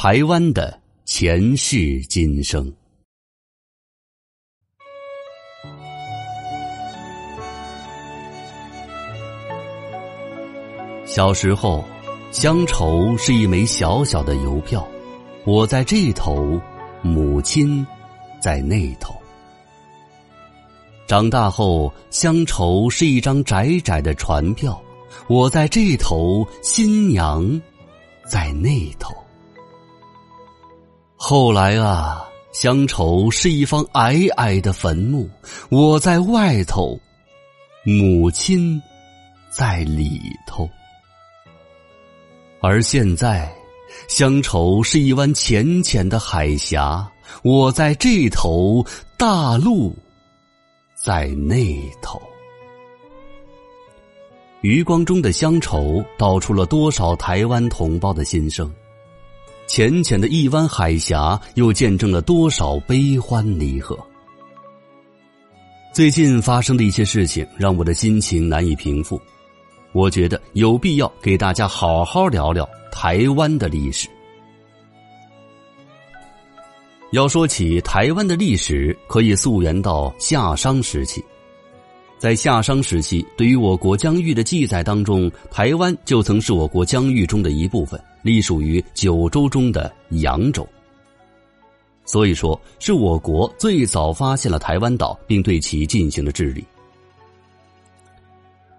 台湾的前世今生。小时候，乡愁是一枚小小的邮票，我在这头，母亲在那头。长大后，乡愁是一张窄窄的船票，我在这头，新娘在那头。后来啊，乡愁是一方矮矮的坟墓，我在外头，母亲在里头。而现在，乡愁是一湾浅浅的海峡，我在这头，大陆在那头。余光中的乡愁，道出了多少台湾同胞的心声；浅浅的一湾海峡，又见证了多少悲欢离合。最近发生的一些事情，让我的心情难以平复。我觉得有必要给大家好好聊聊台湾的历史。要说起台湾的历史，可以溯源到夏商时期。在夏商时期，对于我国疆域的记载当中，台湾就曾是我国疆域中的一部分，隶属于九州中的扬州。所以说，是我国最早发现了台湾岛，并对其进行了治理。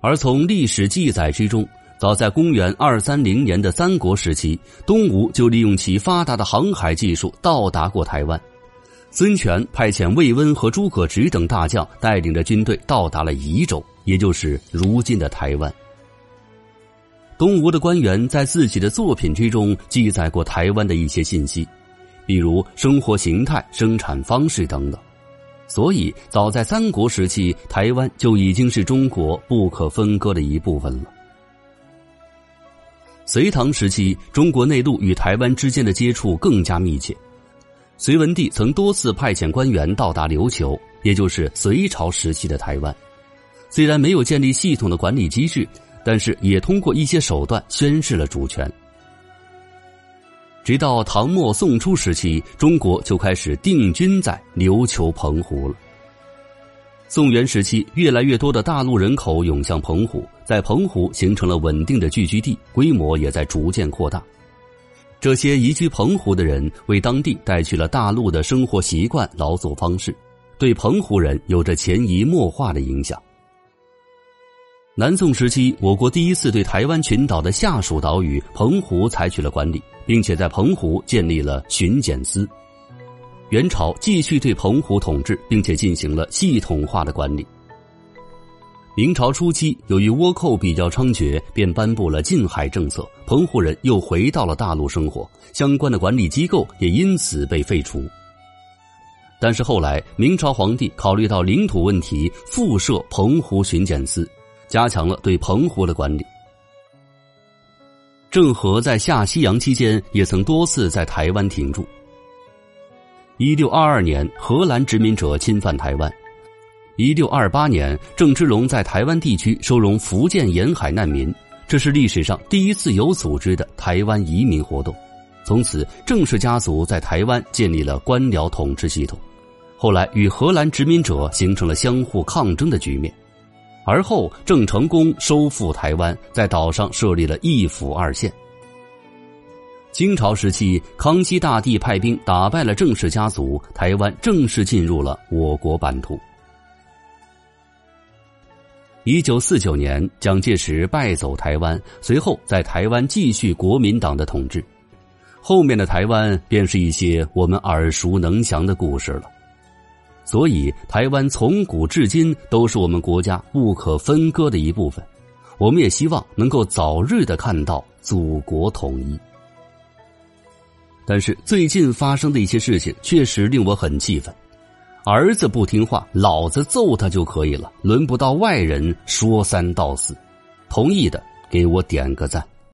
而从历史记载之中，早在公元二三零年的三国时期，东吴就利用其发达的航海技术到达过台湾。孙权派遣魏温和诸葛直等大将，带领着军队到达了宜州，也就是如今的台湾。东吴的官员在自己的作品之中记载过台湾的一些信息，比如生活形态、生产方式等等。所以，早在三国时期，台湾就已经是中国不可分割的一部分了。隋唐时期，中国内陆与台湾之间的接触更加密切。隋文帝曾多次派遣官员到达琉球，也就是隋朝时期的台湾。虽然没有建立系统的管理机制，但是也通过一些手段宣示了主权。直到唐末宋初时期，中国就开始定居在琉球、澎湖了。宋元时期，越来越多的大陆人口涌向澎湖，在澎湖形成了稳定的聚居地，规模也在逐渐扩大。这些移居澎湖的人为当地带去了大陆的生活习惯、劳作方式，对澎湖人有着潜移默化的影响。南宋时期，我国第一次对台湾群岛的下属岛屿澎湖采取了管理。并且在澎湖建立了巡检司。元朝继续对澎湖统治，并且进行了系统化的管理。明朝初期，由于倭寇比较猖獗，便颁布了禁海政策，澎湖人又回到了大陆生活，相关的管理机构也因此被废除。但是后来，明朝皇帝考虑到领土问题，复设澎湖巡检司，加强了对澎湖的管理。郑和在下西洋期间，也曾多次在台湾停驻。一六二二年，荷兰殖民者侵犯台湾；一六二八年，郑芝龙在台湾地区收容福建沿海难民，这是历史上第一次有组织的台湾移民活动。从此，郑氏家族在台湾建立了官僚统治系统，后来与荷兰殖民者形成了相互抗争的局面。而后，郑成功收复台湾，在岛上设立了一府二县。清朝时期，康熙大帝派兵打败了郑氏家族，台湾正式进入了我国版图。一九四九年，蒋介石败走台湾，随后在台湾继续国民党的统治，后面的台湾便是一些我们耳熟能详的故事了。所以，台湾从古至今都是我们国家不可分割的一部分。我们也希望能够早日的看到祖国统一。但是，最近发生的一些事情确实令我很气愤。儿子不听话，老子揍他就可以了，轮不到外人说三道四。同意的给我点个赞。